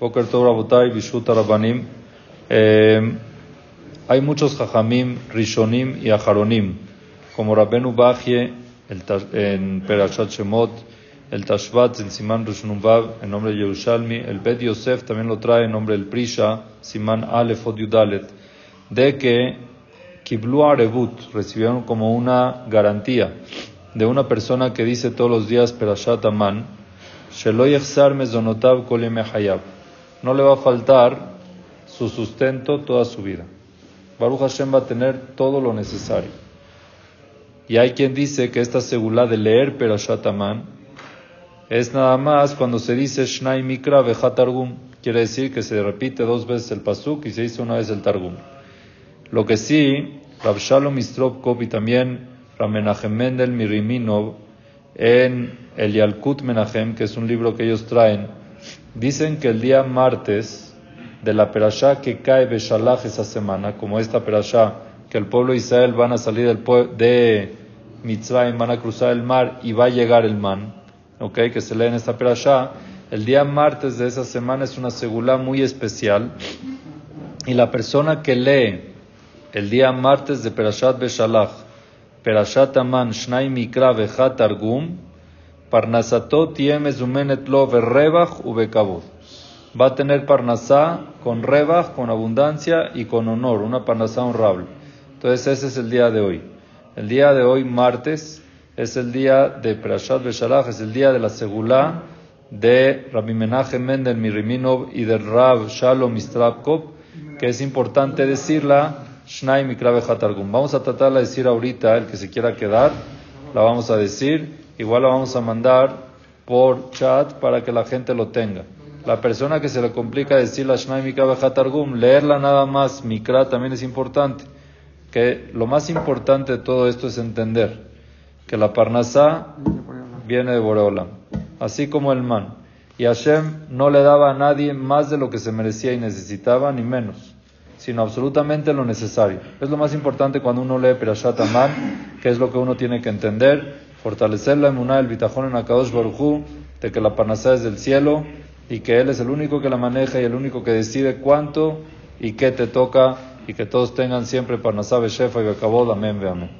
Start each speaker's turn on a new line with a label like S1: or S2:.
S1: Boker Tov Rabotai, Rabbanim. Eh, hay muchos Jajamim, Rishonim y Aharonim, como Rabbenu Bajie en Perashat Shemot, el Tashvat, el Siman Rishonubav, en nombre de Yerushalmi, el Bet Yosef también lo trae en nombre del Prisha, Siman Aleph Yudalet, de que Kiblu Arebut recibieron como una garantía de una persona que dice todos los días Perashat Aman, Mezonotav No le va a faltar su sustento toda su vida. Baruch Hashem va a tener todo lo necesario. Y hay quien dice que esta segula de leer Perashat Aman es nada más cuando se dice Shnai Mikra Vejatargum. Quiere decir que se repite dos veces el pasuk y se dice una vez el Targum. Lo que sí, Rav Shalom y también Ramenachem Mendel Miriminov en el Yalkut Menachem, que es un libro que ellos traen, dicen que el día martes de la perashá que cae Beshalach esa semana, como esta perashá, que el pueblo de Israel van a salir del de Mitzrayim, van a cruzar el mar y va a llegar el man, okay, que se lee en esta perashá, el día martes de esa semana es una segulá muy especial y la persona que lee el día martes de Perashat Beshalach, Perashat Aman Shnai Mikra Vechat Targum, Parnasatot Mezumenet Lo Verrebach Ubekabod. Va a tener Parnasá con Rebach, con abundancia y con honor, una Parnasá honrable. Entonces ese es el día de hoy. El día de hoy, martes, es el día de Perashat Beshalach, es el día de la Segulá de Rabbi Menachem Mendel Miriminov y del Rab Shalom Mistrapkov, que es importante decirla Shnai Mikrabe Vamos a tratar de decir ahorita, el que se quiera quedar, la vamos a decir. Igual la vamos a mandar por chat para que la gente lo tenga. La persona que se le complica decir la Shnai Mikrabe leerla nada más, Mikra también es importante. Que lo más importante de todo esto es entender que la Parnasá viene de Boreolam, así como el man. Y Hashem no le daba a nadie más de lo que se merecía y necesitaba, ni menos sino absolutamente lo necesario. Es lo más importante cuando uno lee Perashat Aman, que es lo que uno tiene que entender, fortalecer la emuná del bitajón en Akadosh Baruchu, de que la panacea es del cielo y que Él es el único que la maneja y el único que decide cuánto y qué te toca y que todos tengan siempre panasá, shefa y bekabod, amén, amén.